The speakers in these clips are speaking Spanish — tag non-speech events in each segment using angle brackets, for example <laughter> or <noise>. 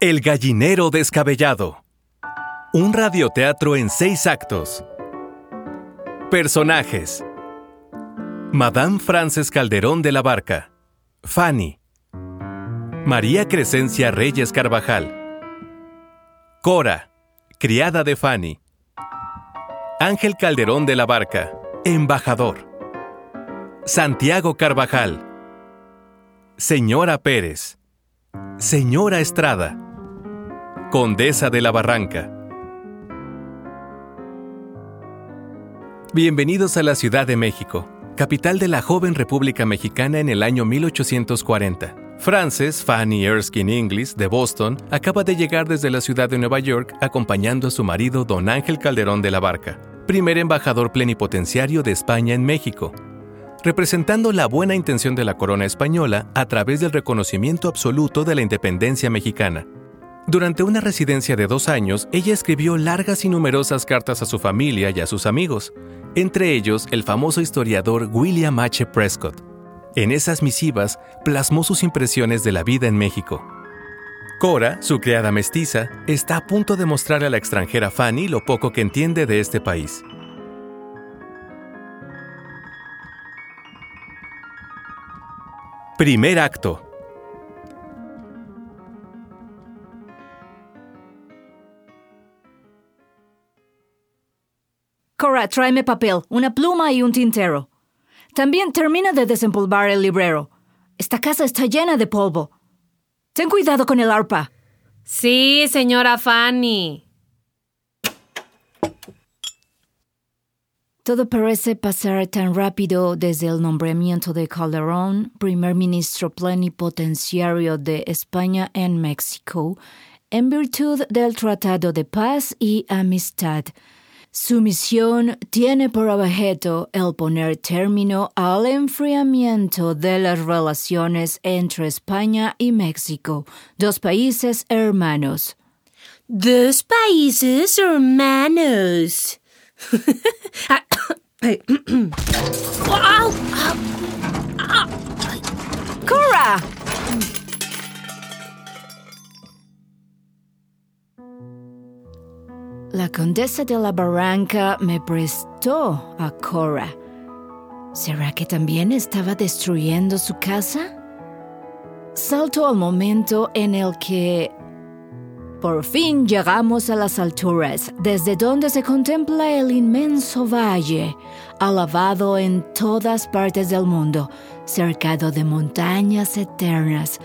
El gallinero descabellado. Un radioteatro en seis actos. Personajes. Madame Frances Calderón de la Barca. Fanny. María Crescencia Reyes Carvajal. Cora, criada de Fanny. Ángel Calderón de la Barca, embajador. Santiago Carvajal. Señora Pérez. Señora Estrada. Condesa de la Barranca. Bienvenidos a la Ciudad de México, capital de la joven República Mexicana en el año 1840. Frances Fanny Erskine Inglis, de Boston, acaba de llegar desde la ciudad de Nueva York acompañando a su marido Don Ángel Calderón de la Barca primer embajador plenipotenciario de España en México, representando la buena intención de la corona española a través del reconocimiento absoluto de la independencia mexicana. Durante una residencia de dos años, ella escribió largas y numerosas cartas a su familia y a sus amigos, entre ellos el famoso historiador William H. Prescott. En esas misivas plasmó sus impresiones de la vida en México. Cora, su criada mestiza, está a punto de mostrar a la extranjera Fanny lo poco que entiende de este país. Primer acto. Cora, tráeme papel, una pluma y un tintero. También termina de desempolvar el librero. Esta casa está llena de polvo. Ten cuidado con el arpa. Sí, señora Fanny. Todo parece pasar tan rápido desde el nombramiento de Calderón, primer ministro plenipotenciario de España en México, en virtud del Tratado de Paz y Amistad su misión tiene por objeto el poner término al enfriamiento de las relaciones entre España y México, dos países hermanos. Dos países hermanos. <coughs> <coughs> <coughs> ¡Cora! La condesa de la Barranca me prestó a Cora. ¿Será que también estaba destruyendo su casa? Salto al momento en el que por fin llegamos a las alturas, desde donde se contempla el inmenso valle, alabado en todas partes del mundo, cercado de montañas eternas,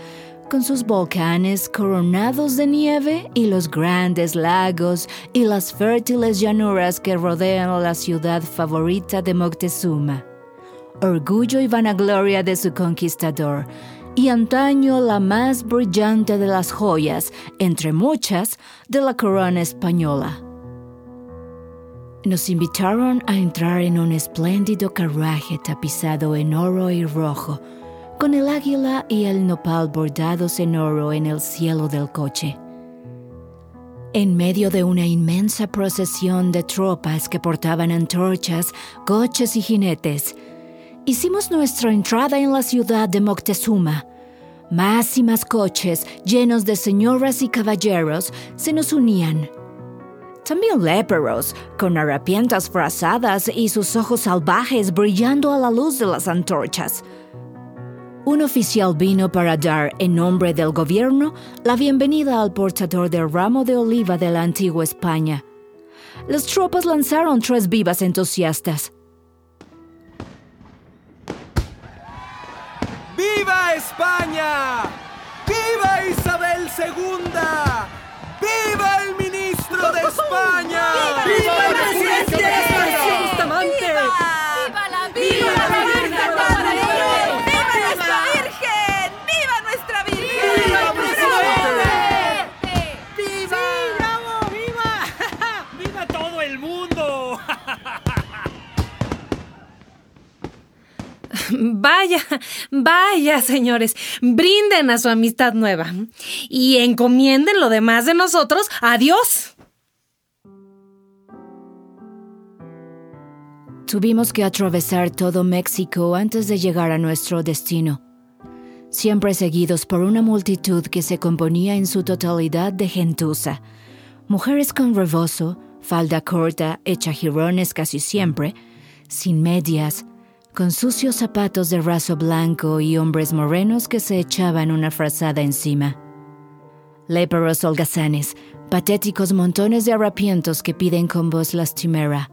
con sus volcanes coronados de nieve y los grandes lagos y las fértiles llanuras que rodean la ciudad favorita de Moctezuma. Orgullo y vanagloria de su conquistador, y antaño la más brillante de las joyas, entre muchas, de la corona española. Nos invitaron a entrar en un espléndido carruaje tapizado en oro y rojo, con el águila y el nopal bordados en oro en el cielo del coche. En medio de una inmensa procesión de tropas que portaban antorchas, coches y jinetes, hicimos nuestra entrada en la ciudad de Moctezuma. Más y más coches llenos de señoras y caballeros se nos unían. También léperos, con harapientas frazadas y sus ojos salvajes brillando a la luz de las antorchas un oficial vino para dar, en nombre del gobierno, la bienvenida al portador del ramo de oliva de la antigua España. Las tropas lanzaron tres vivas entusiastas. ¡Viva España! ¡Viva Isabel II! ¡Viva el ministro de Vaya, señores, brinden a su amistad nueva y encomienden lo demás de nosotros a Dios. Tuvimos que atravesar todo México antes de llegar a nuestro destino. siempre seguidos por una multitud que se componía en su totalidad de gentuza. Mujeres con rebozo, falda corta, hecha jirones casi siempre, sin medias, con sucios zapatos de raso blanco y hombres morenos que se echaban una frazada encima. Léperos holgazanes, patéticos montones de harapientos que piden con voz lastimera.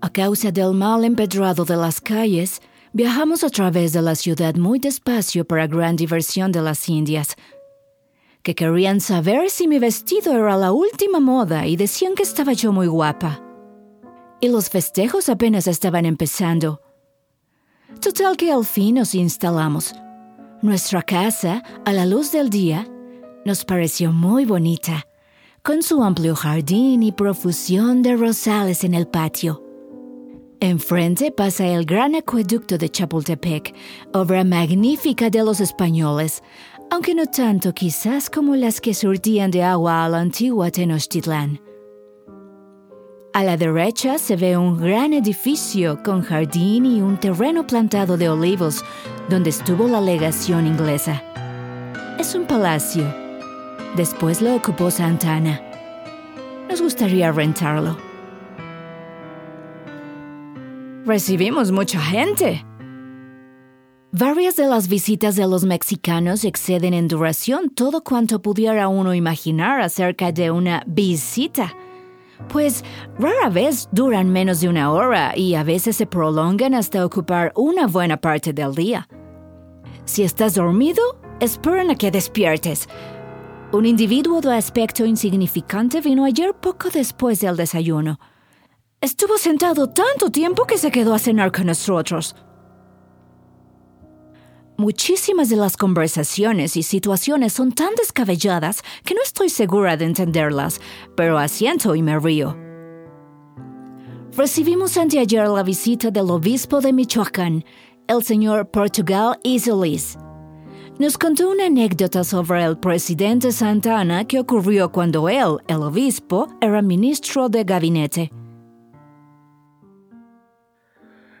A causa del mal empedrado de las calles, viajamos a través de la ciudad muy despacio para gran diversión de las indias, que querían saber si mi vestido era la última moda y decían que estaba yo muy guapa. Y los festejos apenas estaban empezando. Total que al fin nos instalamos. Nuestra casa, a la luz del día, nos pareció muy bonita, con su amplio jardín y profusión de rosales en el patio. Enfrente pasa el gran acueducto de Chapultepec, obra magnífica de los españoles, aunque no tanto quizás como las que surtían de agua a la antigua Tenochtitlán. A la derecha se ve un gran edificio con jardín y un terreno plantado de olivos donde estuvo la legación inglesa. Es un palacio. Después lo ocupó Santana. Nos gustaría rentarlo. Recibimos mucha gente. Varias de las visitas de los mexicanos exceden en duración todo cuanto pudiera uno imaginar acerca de una visita, pues rara vez duran menos de una hora y a veces se prolongan hasta ocupar una buena parte del día. Si estás dormido, esperan a que despiertes. Un individuo de aspecto insignificante vino ayer poco después del desayuno. Estuvo sentado tanto tiempo que se quedó a cenar con nosotros. Muchísimas de las conversaciones y situaciones son tan descabelladas que no estoy segura de entenderlas, pero asiento y me río. Recibimos anteayer la visita del obispo de Michoacán, el señor Portugal Isolis. Nos contó una anécdota sobre el presidente Santa Ana que ocurrió cuando él, el obispo, era ministro de gabinete.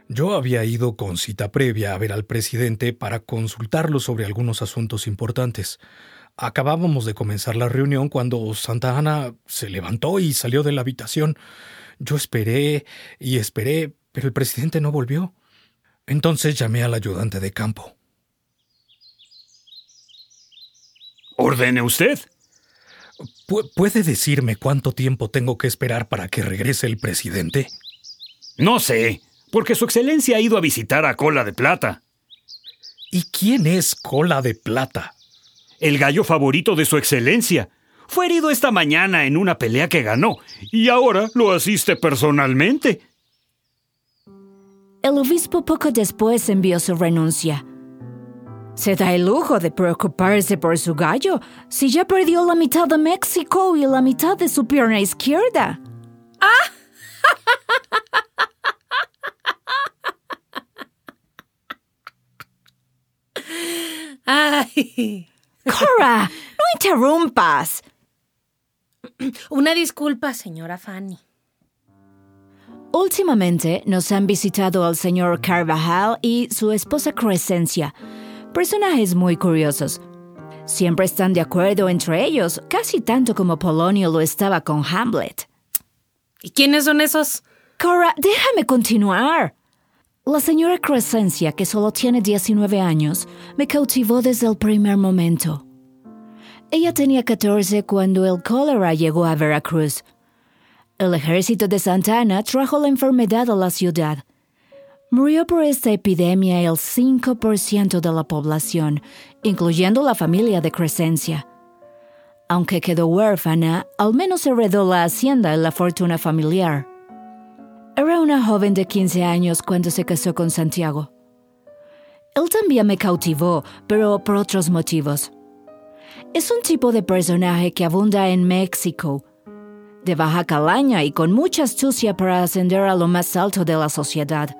Yo había ido con cita previa a ver al presidente para consultarlo sobre algunos asuntos importantes. Acabábamos de comenzar la reunión cuando Santa Ana se levantó y salió de la habitación. Yo esperé y esperé, pero el presidente no volvió. Entonces llamé al ayudante de campo. Ordene usted. ¿Puede decirme cuánto tiempo tengo que esperar para que regrese el presidente? No sé porque Su Excelencia ha ido a visitar a Cola de Plata. ¿Y quién es Cola de Plata? El gallo favorito de Su Excelencia. Fue herido esta mañana en una pelea que ganó, y ahora lo asiste personalmente. El obispo poco después envió su renuncia. Se da el lujo de preocuparse por su gallo si ya perdió la mitad de México y la mitad de su pierna izquierda. ¡Ah! Ay. Cora, no interrumpas. Una disculpa, señora Fanny. Últimamente nos han visitado al señor Carvajal y su esposa Crescencia, personajes muy curiosos. Siempre están de acuerdo entre ellos, casi tanto como Polonio lo estaba con Hamlet. ¿Y quiénes son esos? Cora, déjame continuar. La señora Crescencia, que solo tiene 19 años, me cautivó desde el primer momento. Ella tenía 14 cuando el cólera llegó a Veracruz. El ejército de Santa Ana trajo la enfermedad a la ciudad. Murió por esta epidemia el 5% de la población, incluyendo la familia de Crescencia. Aunque quedó huérfana, al menos heredó la hacienda y la fortuna familiar. Era una joven de 15 años cuando se casó con Santiago. Él también me cautivó, pero por otros motivos. Es un tipo de personaje que abunda en México, de baja calaña y con mucha astucia para ascender a lo más alto de la sociedad.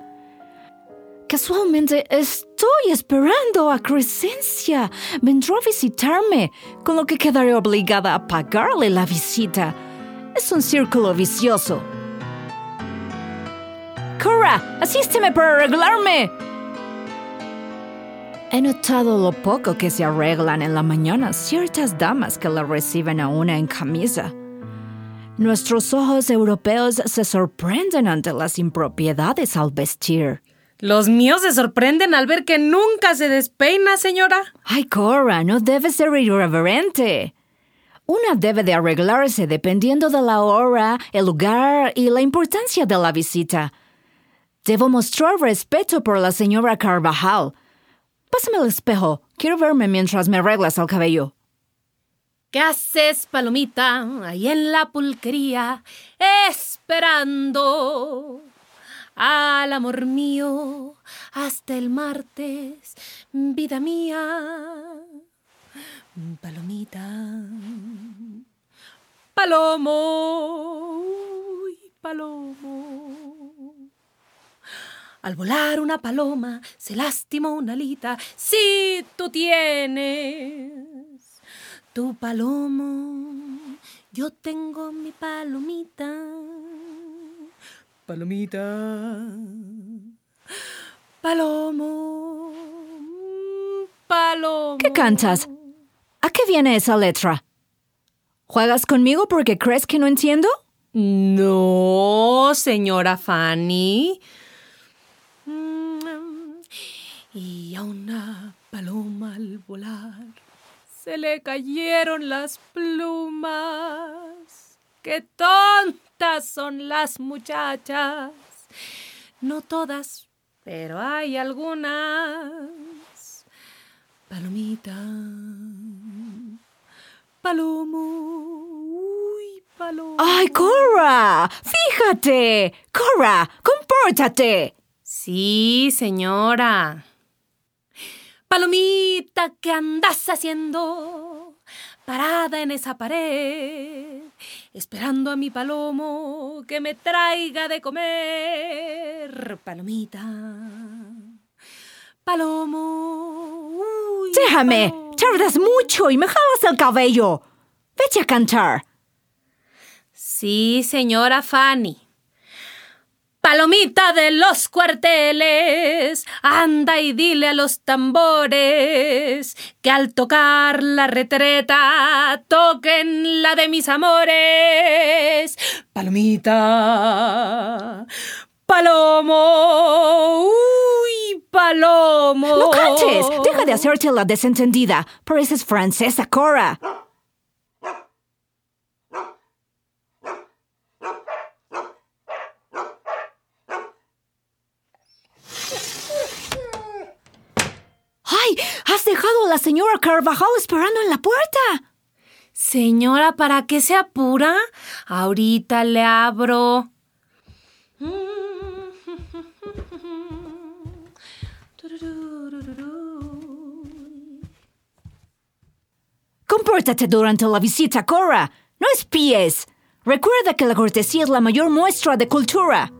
Casualmente estoy esperando a Crescencia. Vendrá a visitarme, con lo que quedaré obligada a pagarle la visita. Es un círculo vicioso. Cora, asísteme para arreglarme. He notado lo poco que se arreglan en la mañana ciertas damas que la reciben a una en camisa. Nuestros ojos europeos se sorprenden ante las impropiedades al vestir. Los míos se sorprenden al ver que nunca se despeina, señora. Ay, Cora, no debe ser irreverente. Una debe de arreglarse dependiendo de la hora, el lugar y la importancia de la visita. Debo mostrar respeto por la señora Carvajal. Pásame el espejo. Quiero verme mientras me arreglas el cabello. ¿Qué haces, palomita, ahí en la pulquería, esperando al amor mío hasta el martes, vida mía? Palomita, palomo, palomo. Al volar una paloma se lastimó una alita. Si tú tienes tu palomo, yo tengo mi palomita. Palomita, palomo, palomo. ¿Qué cantas? ¿A qué viene esa letra? ¿Juegas conmigo porque crees que no entiendo? No, señora Fanny. Y a una paloma al volar se le cayeron las plumas. ¡Qué tontas son las muchachas! No todas, pero hay algunas. Palomita, palomo, uy, palomo. ¡Ay, Cora! ¡Fíjate! ¡Cora! ¡Compórtate! Sí, señora. Palomita, ¿qué andas haciendo? Parada en esa pared, esperando a mi palomo que me traiga de comer. Palomita, palomo. uy, Déjame. palomo. Tardas mucho y me jalas el cabello. Vete a cantar. Sí, señora Fanny. Palomita de los cuarteles, anda y dile a los tambores que al tocar la retreta toquen la de mis amores. Palomita, palomo, uy, palomo. No cantes. Deja de hacerte la desentendida. Pareces francesa, Cora. ¡Ay! ¡Has dejado a la señora Carvajal esperando en la puerta! Señora, ¿para qué se apura? Ahorita le abro. Compórtate durante la visita, Cora. No espíes. Recuerda que la cortesía es la mayor muestra de cultura.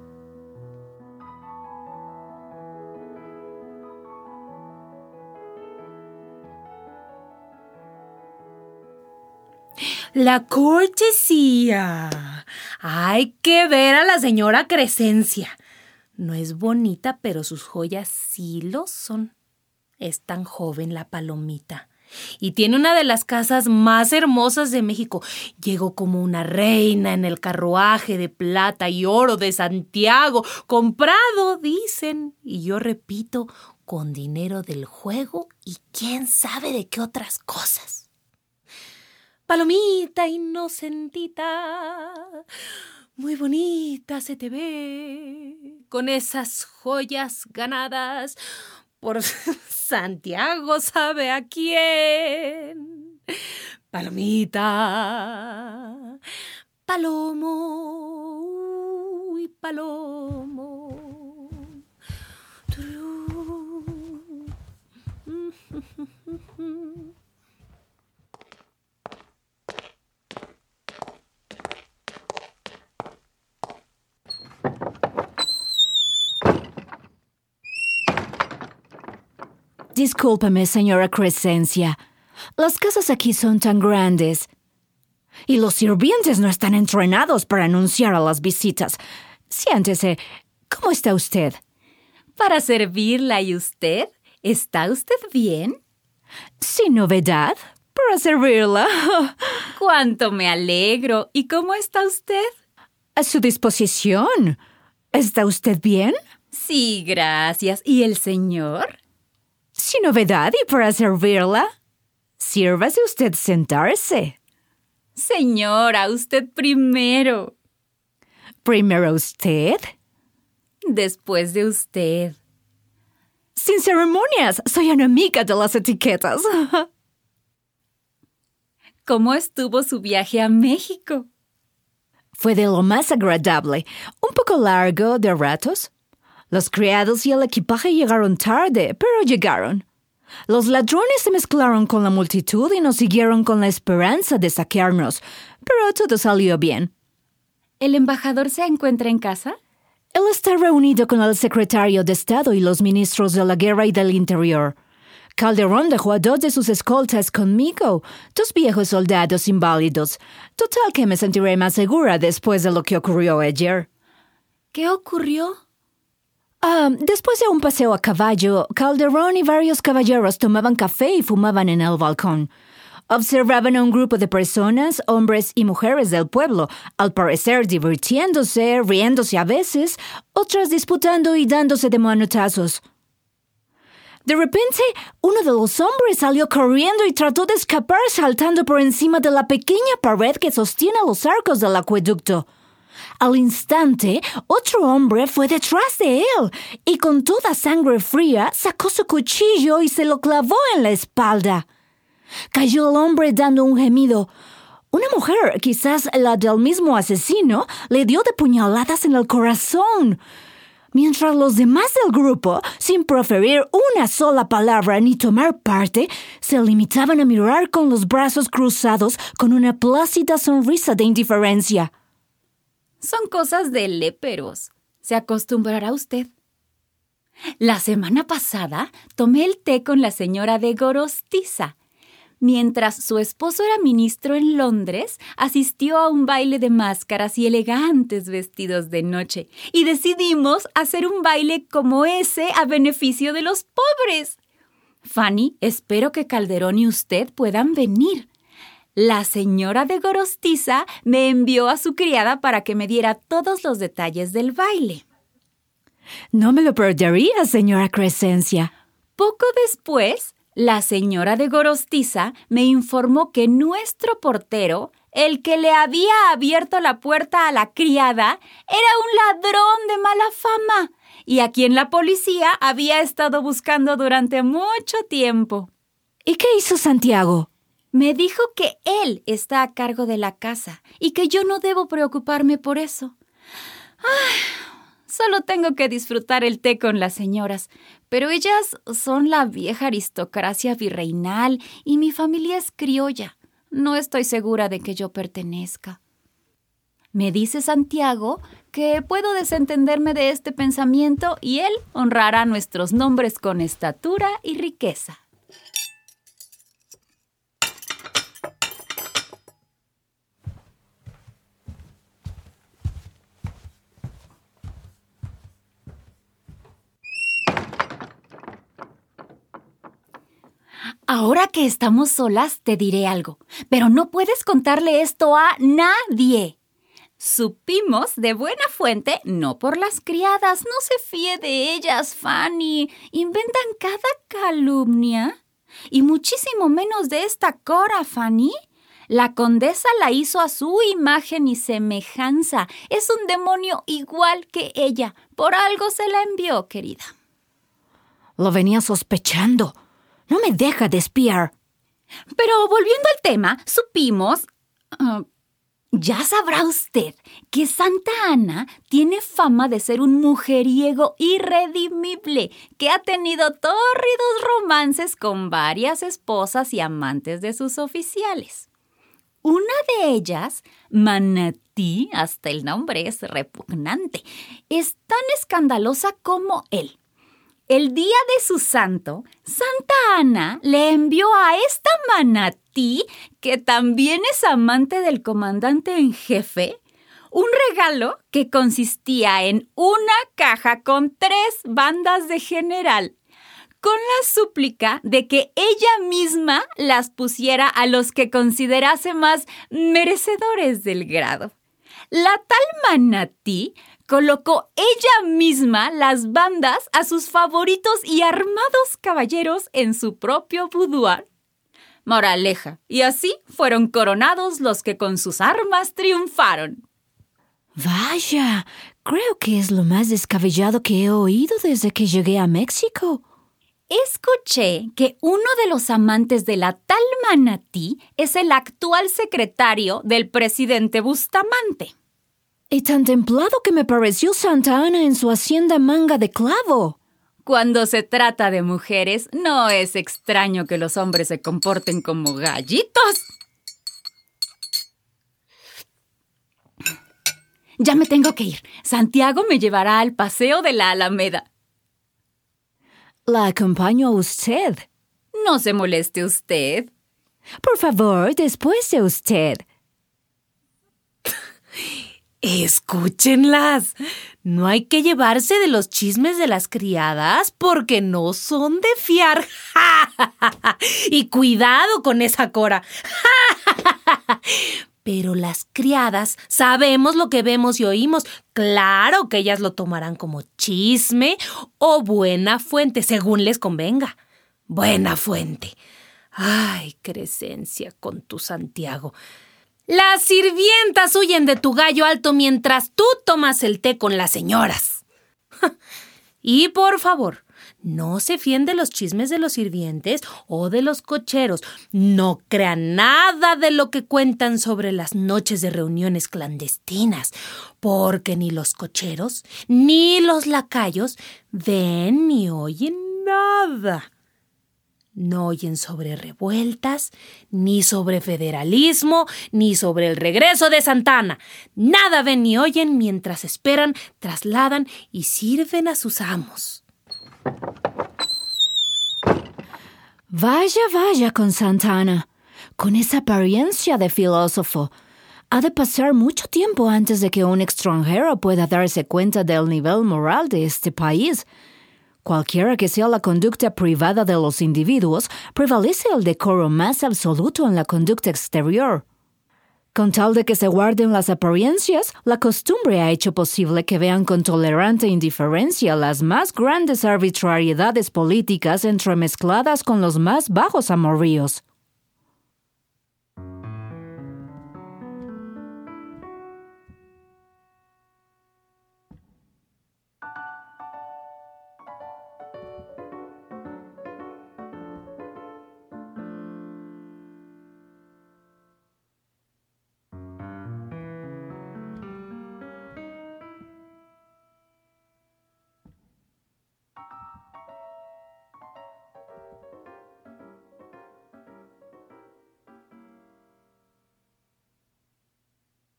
La cortesía. Hay que ver a la señora Crescencia. No es bonita, pero sus joyas sí lo son. Es tan joven la palomita. Y tiene una de las casas más hermosas de México. Llegó como una reina en el carruaje de plata y oro de Santiago, comprado, dicen. Y yo repito, con dinero del juego y quién sabe de qué otras cosas. Palomita inocentita, muy bonita se te ve, con esas joyas ganadas por <laughs> Santiago sabe a quién. Palomita, palomo, uy, palomo. <laughs> Discúlpeme, señora Crescencia. Las casas aquí son tan grandes. Y los sirvientes no están entrenados para anunciar a las visitas. Siéntese. ¿Cómo está usted? Para servirla y usted, ¿Está usted bien? Sin novedad, para servirla. <laughs> Cuánto me alegro. ¿Y cómo está usted? A su disposición. ¿Está usted bien? Sí, gracias. ¿Y el señor? Sin novedad y para servirla. Sírvase usted sentarse. Señora, usted primero. Primero usted. Después de usted. Sin ceremonias, soy enemiga de las etiquetas. <laughs> ¿Cómo estuvo su viaje a México? Fue de lo más agradable, un poco largo de ratos. Los criados y el equipaje llegaron tarde, pero llegaron. Los ladrones se mezclaron con la multitud y nos siguieron con la esperanza de saquearnos, pero todo salió bien. ¿El embajador se encuentra en casa? Él está reunido con el secretario de Estado y los ministros de la Guerra y del Interior. Calderón dejó a dos de sus escoltas conmigo, dos viejos soldados inválidos. Total que me sentiré más segura después de lo que ocurrió ayer. ¿Qué ocurrió? Ah, después de un paseo a caballo, Calderón y varios caballeros tomaban café y fumaban en el balcón. Observaban a un grupo de personas, hombres y mujeres del pueblo, al parecer divirtiéndose, riéndose a veces, otras disputando y dándose de manotazos. De repente, uno de los hombres salió corriendo y trató de escapar saltando por encima de la pequeña pared que sostiene los arcos del acueducto. Al instante, otro hombre fue detrás de él y con toda sangre fría sacó su cuchillo y se lo clavó en la espalda. Cayó el hombre dando un gemido. Una mujer, quizás la del mismo asesino, le dio de puñaladas en el corazón mientras los demás del grupo, sin proferir una sola palabra ni tomar parte, se limitaban a mirar con los brazos cruzados con una plácida sonrisa de indiferencia. Son cosas de léperos. Se acostumbrará usted. La semana pasada tomé el té con la señora de Gorostiza Mientras su esposo era ministro en Londres, asistió a un baile de máscaras y elegantes vestidos de noche, y decidimos hacer un baile como ese a beneficio de los pobres. Fanny, espero que Calderón y usted puedan venir. La señora de Gorostiza me envió a su criada para que me diera todos los detalles del baile. No me lo perdería, señora Crescencia. Poco después, la señora de Gorostiza me informó que nuestro portero, el que le había abierto la puerta a la criada, era un ladrón de mala fama y a quien la policía había estado buscando durante mucho tiempo. ¿Y qué hizo Santiago? Me dijo que él está a cargo de la casa y que yo no debo preocuparme por eso. Solo tengo que disfrutar el té con las señoras, pero ellas son la vieja aristocracia virreinal y mi familia es criolla. No estoy segura de que yo pertenezca. Me dice Santiago que puedo desentenderme de este pensamiento y él honrará nuestros nombres con estatura y riqueza. Ahora que estamos solas, te diré algo, pero no puedes contarle esto a nadie. Supimos de buena fuente, no por las criadas, no se fíe de ellas, Fanny. Inventan cada calumnia. Y muchísimo menos de esta Cora, Fanny. La condesa la hizo a su imagen y semejanza. Es un demonio igual que ella. Por algo se la envió, querida. Lo venía sospechando. No me deja de espiar. Pero volviendo al tema, supimos... Ah, ya sabrá usted que Santa Ana tiene fama de ser un mujeriego irredimible que ha tenido tórridos romances con varias esposas y amantes de sus oficiales. Una de ellas, Manatí, hasta el nombre es repugnante, es tan escandalosa como él. El día de su santo, Santa Ana le envió a esta manatí, que también es amante del comandante en jefe, un regalo que consistía en una caja con tres bandas de general, con la súplica de que ella misma las pusiera a los que considerase más merecedores del grado. La tal manatí colocó ella misma las bandas a sus favoritos y armados caballeros en su propio boudoir. Moraleja, y así fueron coronados los que con sus armas triunfaron. Vaya, creo que es lo más descabellado que he oído desde que llegué a México. Escuché que uno de los amantes de la tal manatí es el actual secretario del presidente Bustamante. Y tan templado que me pareció Santa Ana en su hacienda manga de clavo. Cuando se trata de mujeres, no es extraño que los hombres se comporten como gallitos. Ya me tengo que ir. Santiago me llevará al paseo de la Alameda. La acompaño a usted. No se moleste usted. Por favor, después de usted. <laughs> Escúchenlas. No hay que llevarse de los chismes de las criadas porque no son de fiar. <laughs> y cuidado con esa cora. <laughs> Pero las criadas sabemos lo que vemos y oímos. Claro que ellas lo tomarán como chisme o buena fuente, según les convenga. Buena fuente. Ay, Crescencia con tu Santiago. Las sirvientas huyen de tu gallo alto mientras tú tomas el té con las señoras. <laughs> y por favor, no se fíen de los chismes de los sirvientes o de los cocheros. No crean nada de lo que cuentan sobre las noches de reuniones clandestinas, porque ni los cocheros ni los lacayos ven ni oyen nada. No oyen sobre revueltas, ni sobre federalismo, ni sobre el regreso de Santana. Nada ven ni oyen mientras esperan, trasladan y sirven a sus amos. Vaya, vaya con Santana. Con esa apariencia de filósofo. Ha de pasar mucho tiempo antes de que un extranjero pueda darse cuenta del nivel moral de este país. Cualquiera que sea la conducta privada de los individuos, prevalece el decoro más absoluto en la conducta exterior. Con tal de que se guarden las apariencias, la costumbre ha hecho posible que vean con tolerante indiferencia las más grandes arbitrariedades políticas entremezcladas con los más bajos amoríos.